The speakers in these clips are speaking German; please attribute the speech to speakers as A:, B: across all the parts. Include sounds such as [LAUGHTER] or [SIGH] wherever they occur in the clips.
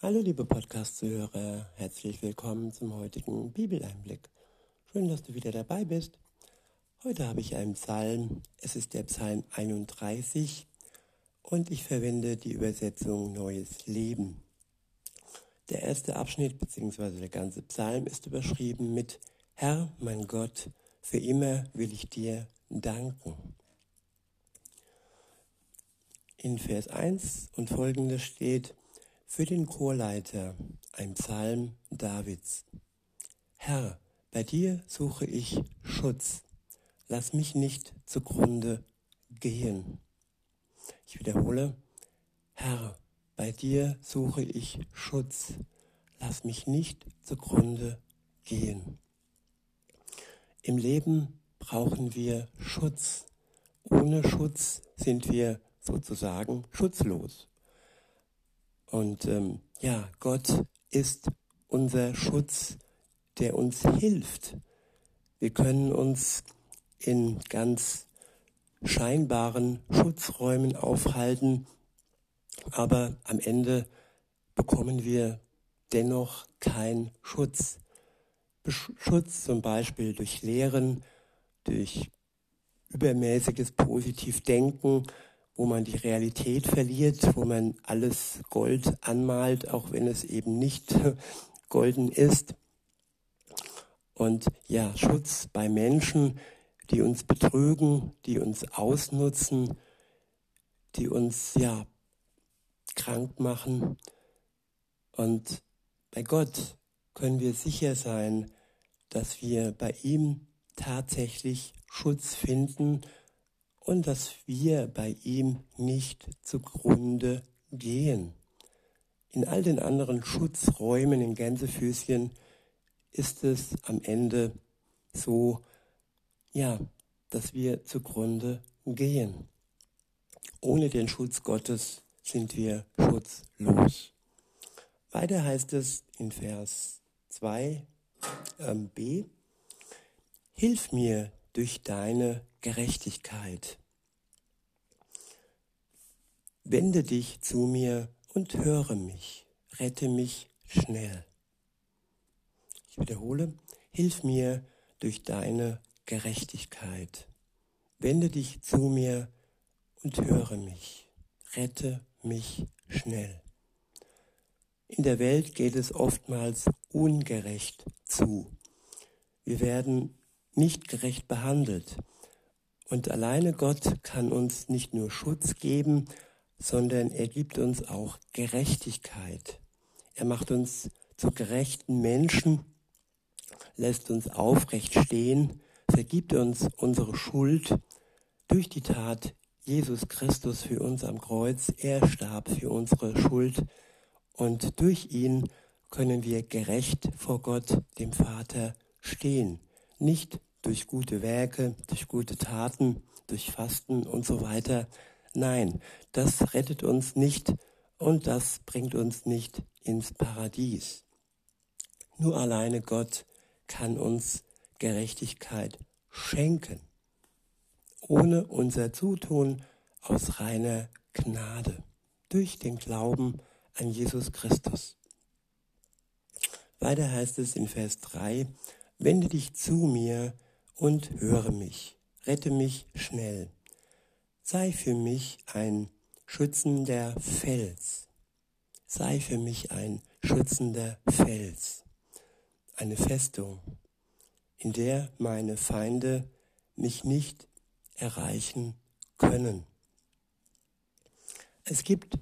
A: Hallo liebe Podcast-Zuhörer, herzlich willkommen zum heutigen Bibeleinblick. Schön, dass du wieder dabei bist. Heute habe ich einen Psalm, es ist der Psalm 31 und ich verwende die Übersetzung Neues Leben. Der erste Abschnitt bzw. der ganze Psalm ist überschrieben mit Herr, mein Gott, für immer will ich dir danken. In Vers 1 und folgendes steht, für den Chorleiter ein Psalm Davids. Herr, bei dir suche ich Schutz. Lass mich nicht zugrunde gehen. Ich wiederhole, Herr, bei dir suche ich Schutz. Lass mich nicht zugrunde gehen. Im Leben brauchen wir Schutz. Ohne Schutz sind wir sozusagen schutzlos. Und ähm, ja, Gott ist unser Schutz, der uns hilft. Wir können uns in ganz scheinbaren Schutzräumen aufhalten, aber am Ende bekommen wir dennoch keinen Schutz. Schutz zum Beispiel durch Lehren, durch übermäßiges Positivdenken wo man die Realität verliert, wo man alles Gold anmalt, auch wenn es eben nicht [LAUGHS] golden ist. Und ja, Schutz bei Menschen, die uns betrügen, die uns ausnutzen, die uns ja krank machen. Und bei Gott können wir sicher sein, dass wir bei ihm tatsächlich Schutz finden und dass wir bei ihm nicht zugrunde gehen. In all den anderen Schutzräumen in Gänsefüßchen ist es am Ende so, ja, dass wir zugrunde gehen. Ohne den Schutz Gottes sind wir schutzlos. Weiter heißt es in Vers 2 ähm, b, Hilf mir durch deine Gerechtigkeit. Wende dich zu mir und höre mich, rette mich schnell. Ich wiederhole, hilf mir durch deine Gerechtigkeit. Wende dich zu mir und höre mich, rette mich schnell. In der Welt geht es oftmals ungerecht zu. Wir werden nicht gerecht behandelt. Und alleine Gott kann uns nicht nur Schutz geben, sondern er gibt uns auch Gerechtigkeit. Er macht uns zu gerechten Menschen, lässt uns aufrecht stehen, vergibt uns unsere Schuld durch die Tat Jesus Christus für uns am Kreuz. Er starb für unsere Schuld und durch ihn können wir gerecht vor Gott, dem Vater, stehen. Nicht durch gute Werke, durch gute Taten, durch Fasten und so weiter. Nein, das rettet uns nicht und das bringt uns nicht ins Paradies. Nur alleine Gott kann uns Gerechtigkeit schenken, ohne unser Zutun aus reiner Gnade, durch den Glauben an Jesus Christus. Weiter heißt es in Vers 3, wende dich zu mir, und höre mich, rette mich schnell. Sei für mich ein schützender Fels. Sei für mich ein schützender Fels, eine Festung, in der meine Feinde mich nicht erreichen können. Es gibt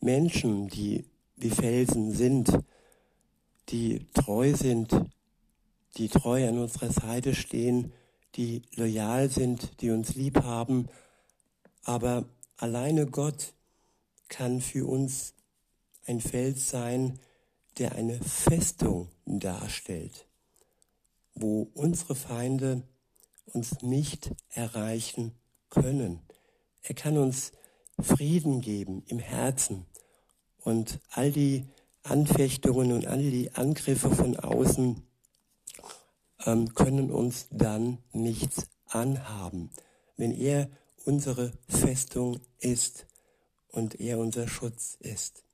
A: Menschen, die wie Felsen sind, die treu sind, die treu an unserer Seite stehen, die loyal sind, die uns lieb haben. Aber alleine Gott kann für uns ein Fels sein, der eine Festung darstellt, wo unsere Feinde uns nicht erreichen können. Er kann uns Frieden geben im Herzen und all die Anfechtungen und all die Angriffe von außen ähm, können uns dann nichts anhaben, wenn er unsere Festung ist und er unser Schutz ist.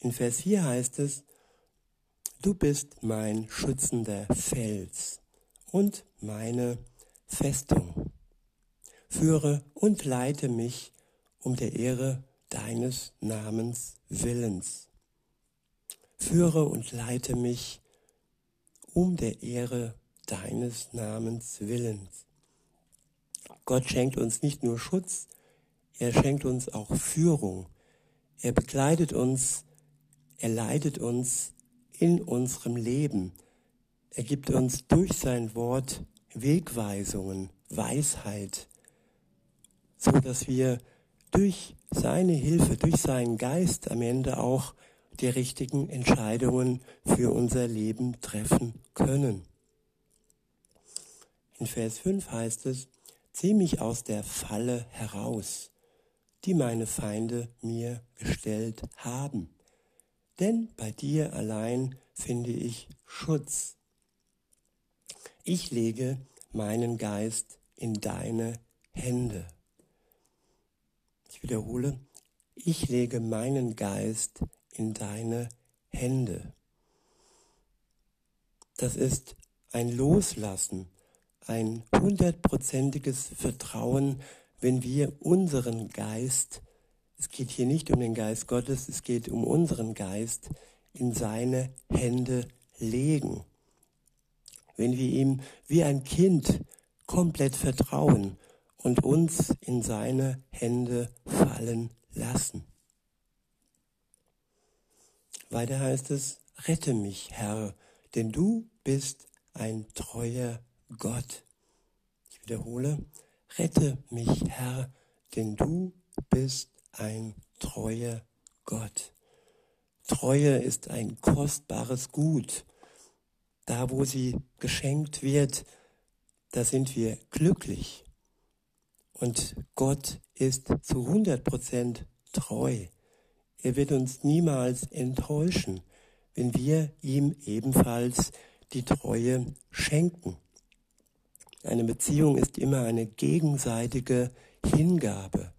A: In Vers 4 heißt es, du bist mein schützender Fels und meine Festung. Führe und leite mich um der Ehre deines Namens Willens. Führe und leite mich um der Ehre deines Namens Willens. Gott schenkt uns nicht nur Schutz, er schenkt uns auch Führung. Er begleitet uns, er leitet uns in unserem Leben. Er gibt uns durch sein Wort Wegweisungen, Weisheit, so dass wir durch seine Hilfe, durch seinen Geist am Ende auch die richtigen Entscheidungen für unser Leben treffen können. In Vers 5 heißt es, zieh mich aus der Falle heraus, die meine Feinde mir gestellt haben. Denn bei dir allein finde ich Schutz. Ich lege meinen Geist in deine Hände. Ich wiederhole, ich lege meinen Geist in deine Hände. Das ist ein Loslassen, ein hundertprozentiges Vertrauen, wenn wir unseren Geist, es geht hier nicht um den Geist Gottes, es geht um unseren Geist, in seine Hände legen. Wenn wir ihm wie ein Kind komplett vertrauen und uns in seine Hände fallen lassen. Weiter heißt es, rette mich, Herr, denn du bist ein treuer Gott. Ich wiederhole, rette mich, Herr, denn du bist ein treuer Gott. Treue ist ein kostbares Gut. Da, wo sie geschenkt wird, da sind wir glücklich. Und Gott ist zu 100 Prozent treu. Er wird uns niemals enttäuschen, wenn wir ihm ebenfalls die Treue schenken. Eine Beziehung ist immer eine gegenseitige Hingabe.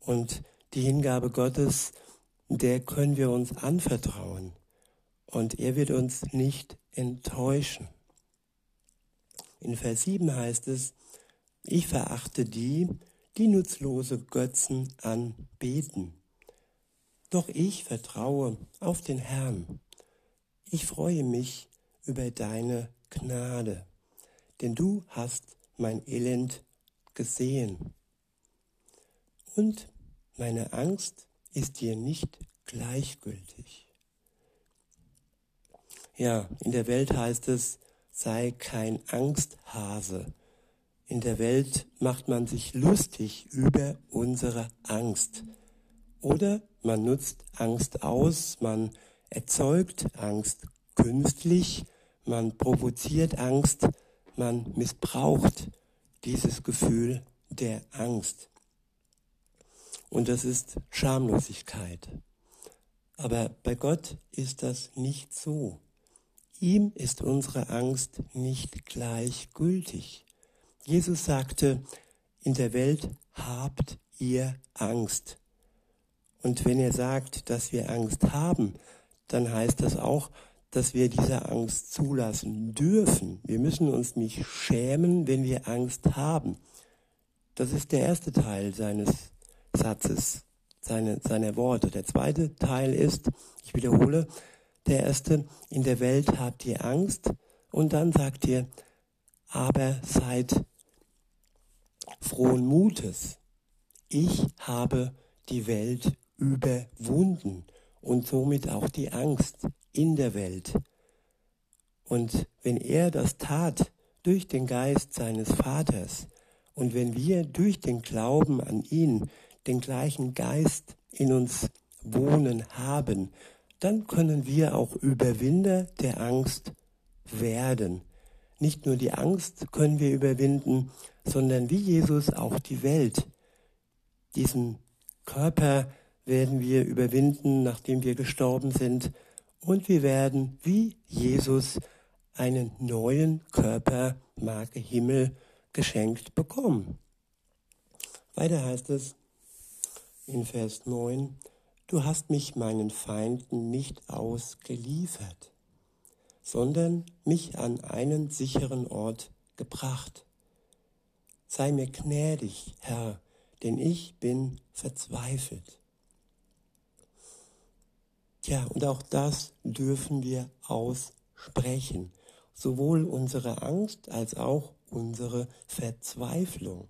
A: Und die Hingabe Gottes, der können wir uns anvertrauen. Und er wird uns nicht enttäuschen. In Vers 7 heißt es, ich verachte die, die nutzlose Götzen anbeten. Doch ich vertraue auf den Herrn. Ich freue mich über deine Gnade, denn du hast mein Elend gesehen. Und meine Angst ist dir nicht gleichgültig. Ja, in der Welt heißt es, sei kein Angsthase, in der Welt macht man sich lustig über unsere Angst. Oder man nutzt Angst aus, man erzeugt Angst künstlich, man provoziert Angst, man missbraucht dieses Gefühl der Angst. Und das ist Schamlosigkeit. Aber bei Gott ist das nicht so. Ihm ist unsere Angst nicht gleichgültig. Jesus sagte, in der Welt habt ihr Angst. Und wenn er sagt, dass wir Angst haben, dann heißt das auch, dass wir diese Angst zulassen dürfen. Wir müssen uns nicht schämen, wenn wir Angst haben. Das ist der erste Teil seines Satzes, seine, seiner Worte. Der zweite Teil ist, ich wiederhole, der erste, in der Welt habt ihr Angst. Und dann sagt ihr, aber seid frohen Mutes. Ich habe die Welt überwunden und somit auch die Angst in der Welt. Und wenn er das tat durch den Geist seines Vaters und wenn wir durch den Glauben an ihn den gleichen Geist in uns wohnen haben, dann können wir auch Überwinder der Angst werden. Nicht nur die Angst können wir überwinden, sondern wie Jesus auch die Welt. Diesen Körper werden wir überwinden, nachdem wir gestorben sind. Und wir werden wie Jesus einen neuen Körper, Marke Himmel, geschenkt bekommen. Weiter heißt es in Vers 9, du hast mich meinen Feinden nicht ausgeliefert, sondern mich an einen sicheren Ort gebracht. Sei mir gnädig, Herr, denn ich bin verzweifelt. Ja, und auch das dürfen wir aussprechen, sowohl unsere Angst als auch unsere Verzweiflung.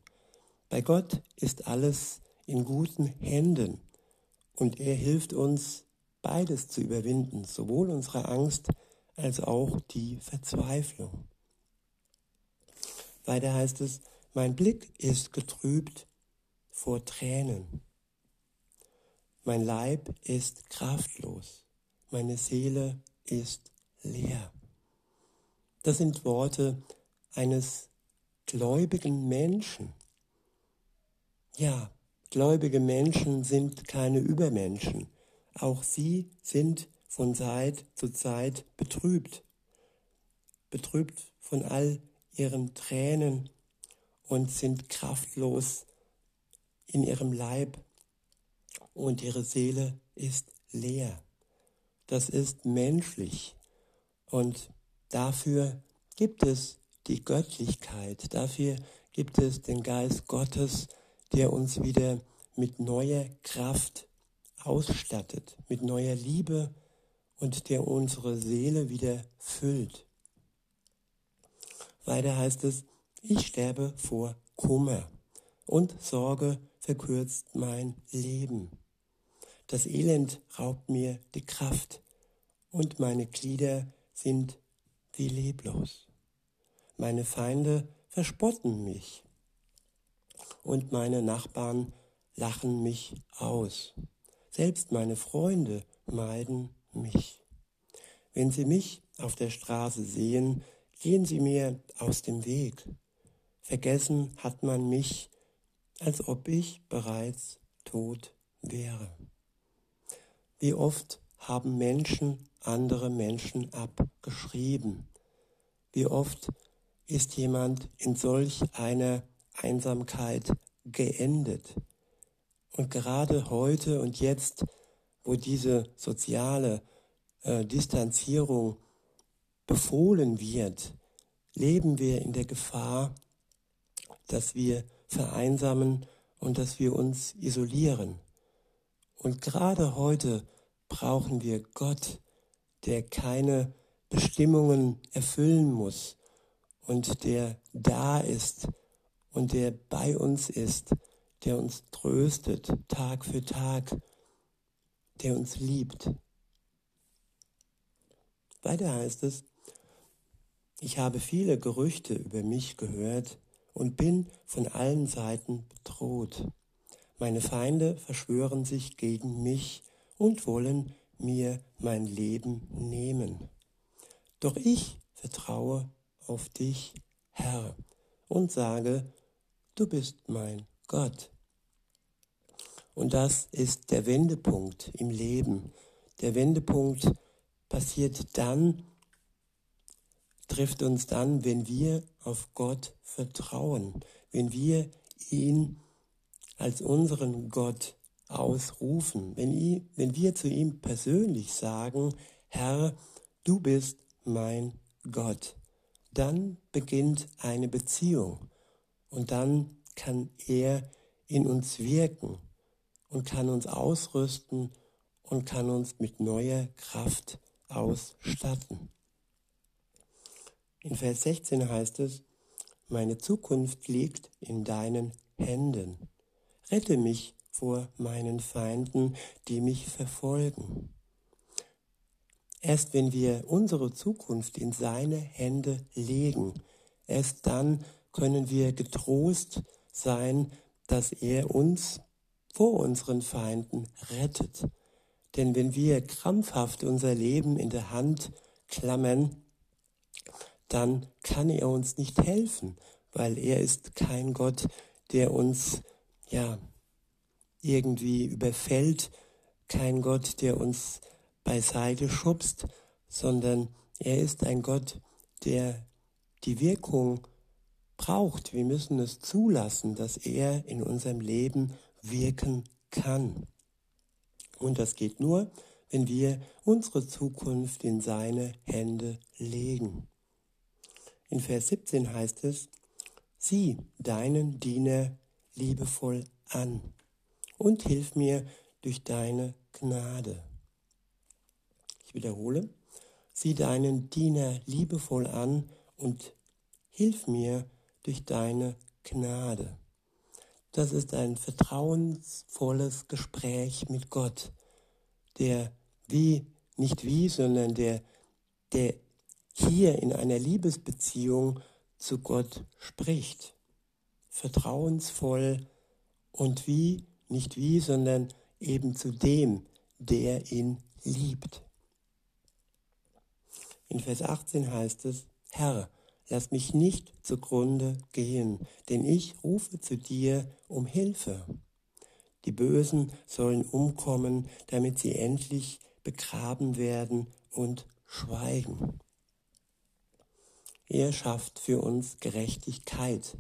A: Bei Gott ist alles in guten Händen und er hilft uns, beides zu überwinden, sowohl unsere Angst als auch die Verzweiflung. Weiter heißt es, mein Blick ist getrübt vor Tränen. Mein Leib ist kraftlos. Meine Seele ist leer. Das sind Worte eines gläubigen Menschen. Ja, gläubige Menschen sind keine Übermenschen. Auch sie sind von Zeit zu Zeit betrübt. Betrübt von all ihren Tränen und sind kraftlos in ihrem Leib und ihre Seele ist leer. Das ist menschlich und dafür gibt es die Göttlichkeit, dafür gibt es den Geist Gottes, der uns wieder mit neuer Kraft ausstattet, mit neuer Liebe und der unsere Seele wieder füllt. Weiter heißt es, ich sterbe vor Kummer und Sorge verkürzt mein Leben. Das Elend raubt mir die Kraft und meine Glieder sind wie leblos. Meine Feinde verspotten mich und meine Nachbarn lachen mich aus. Selbst meine Freunde meiden mich. Wenn sie mich auf der Straße sehen, gehen sie mir aus dem Weg. Vergessen hat man mich, als ob ich bereits tot wäre. Wie oft haben Menschen andere Menschen abgeschrieben? Wie oft ist jemand in solch einer Einsamkeit geendet? Und gerade heute und jetzt, wo diese soziale äh, Distanzierung befohlen wird, leben wir in der Gefahr, dass wir vereinsamen und dass wir uns isolieren. Und gerade heute brauchen wir Gott, der keine Bestimmungen erfüllen muss und der da ist und der bei uns ist, der uns tröstet Tag für Tag, der uns liebt. Weiter heißt es, ich habe viele Gerüchte über mich gehört und bin von allen Seiten bedroht. Meine Feinde verschwören sich gegen mich und wollen mir mein Leben nehmen. Doch ich vertraue auf dich, Herr, und sage, du bist mein Gott. Und das ist der Wendepunkt im Leben. Der Wendepunkt passiert dann, trifft uns dann, wenn wir auf Gott vertrauen, wenn wir ihn als unseren Gott ausrufen, wenn, ihn, wenn wir zu ihm persönlich sagen, Herr, du bist mein Gott, dann beginnt eine Beziehung und dann kann er in uns wirken und kann uns ausrüsten und kann uns mit neuer Kraft ausstatten. In Vers 16 heißt es, meine Zukunft liegt in deinen Händen. Rette mich vor meinen Feinden, die mich verfolgen. Erst wenn wir unsere Zukunft in seine Hände legen, erst dann können wir getrost sein, dass er uns vor unseren Feinden rettet. Denn wenn wir krampfhaft unser Leben in der Hand klammern, dann kann er uns nicht helfen, weil er ist kein Gott, der uns ja irgendwie überfällt, kein Gott, der uns beiseite schubst, sondern er ist ein Gott, der die Wirkung braucht. Wir müssen es zulassen, dass er in unserem Leben wirken kann. Und das geht nur, wenn wir unsere Zukunft in seine Hände legen. In Vers 17 heißt es, sieh deinen Diener liebevoll an und hilf mir durch deine Gnade. Ich wiederhole, sieh deinen Diener liebevoll an und hilf mir durch deine Gnade. Das ist ein vertrauensvolles Gespräch mit Gott, der wie, nicht wie, sondern der, der hier in einer Liebesbeziehung zu Gott spricht. Vertrauensvoll und wie, nicht wie, sondern eben zu dem, der ihn liebt. In Vers 18 heißt es, Herr, lass mich nicht zugrunde gehen, denn ich rufe zu dir um Hilfe. Die Bösen sollen umkommen, damit sie endlich begraben werden und schweigen. Er schafft für uns Gerechtigkeit.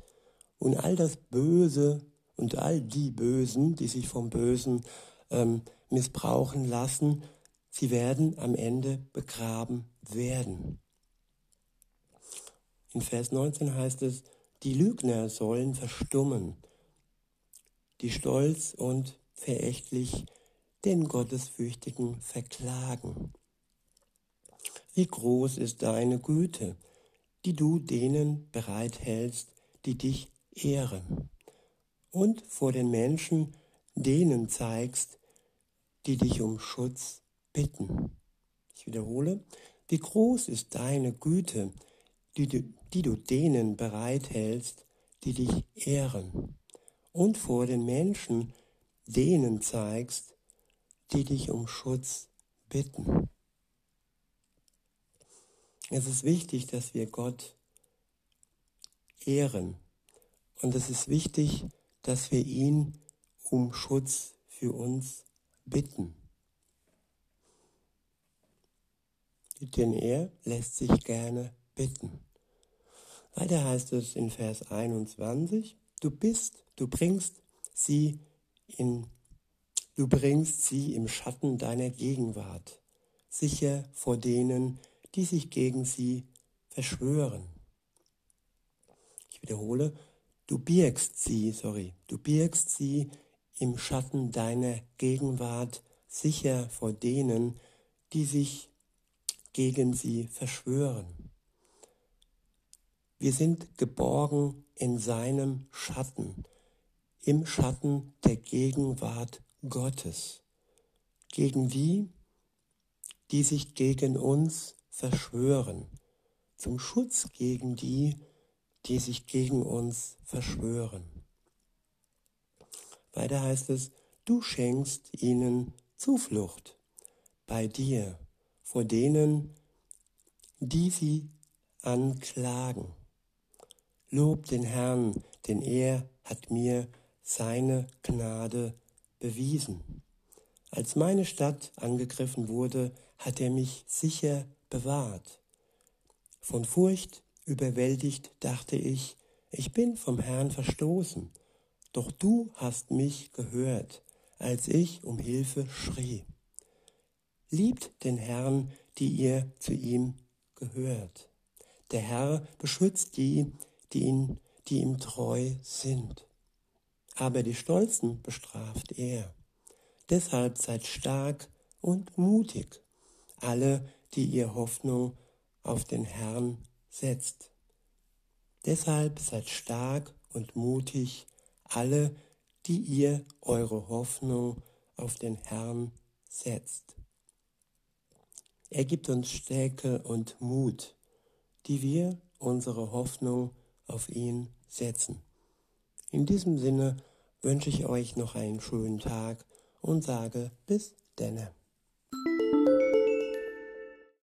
A: Und all das Böse und all die Bösen, die sich vom Bösen ähm, missbrauchen lassen, sie werden am Ende begraben werden. In Vers 19 heißt es, die Lügner sollen verstummen, die stolz und verächtlich den Gottesfürchtigen verklagen. Wie groß ist deine Güte, die du denen bereithältst, die dich ehren, und vor den Menschen denen zeigst, die dich um Schutz bitten. Ich wiederhole, wie groß ist deine Güte, die du, die du denen bereithältst, die dich ehren, und vor den Menschen denen zeigst, die dich um Schutz bitten. Es ist wichtig, dass wir Gott ehren. Und es ist wichtig, dass wir ihn um Schutz für uns bitten. Denn er lässt sich gerne bitten. Weiter heißt es in Vers 21, du bist, du bringst sie in, du bringst sie im Schatten deiner Gegenwart, sicher vor denen, die sich gegen sie verschwören. Ich wiederhole, du birgst sie, sorry, du birgst sie im Schatten deiner Gegenwart sicher vor denen, die sich gegen sie verschwören. Wir sind geborgen in seinem Schatten, im Schatten der Gegenwart Gottes, gegen die, die sich gegen uns verschwören, zum Schutz gegen die, die sich gegen uns verschwören. Weiter heißt es, du schenkst ihnen Zuflucht bei dir vor denen, die sie anklagen. Lob den Herrn, denn er hat mir seine Gnade bewiesen. Als meine Stadt angegriffen wurde, hat er mich sicher bewahrt. Von Furcht überwältigt dachte ich, ich bin vom Herrn verstoßen, doch du hast mich gehört, als ich um Hilfe schrie. Liebt den Herrn, die ihr zu ihm gehört. Der Herr beschützt die, die, ihn, die ihm treu sind. Aber die Stolzen bestraft er. Deshalb seid stark und mutig, alle, die ihr Hoffnung auf den Herrn setzt. Deshalb seid stark und mutig, alle, die ihr eure Hoffnung auf den Herrn setzt. Er gibt uns Stärke und Mut, die wir unsere Hoffnung auf ihn setzen. In diesem Sinne wünsche ich euch noch einen schönen Tag und sage bis denne.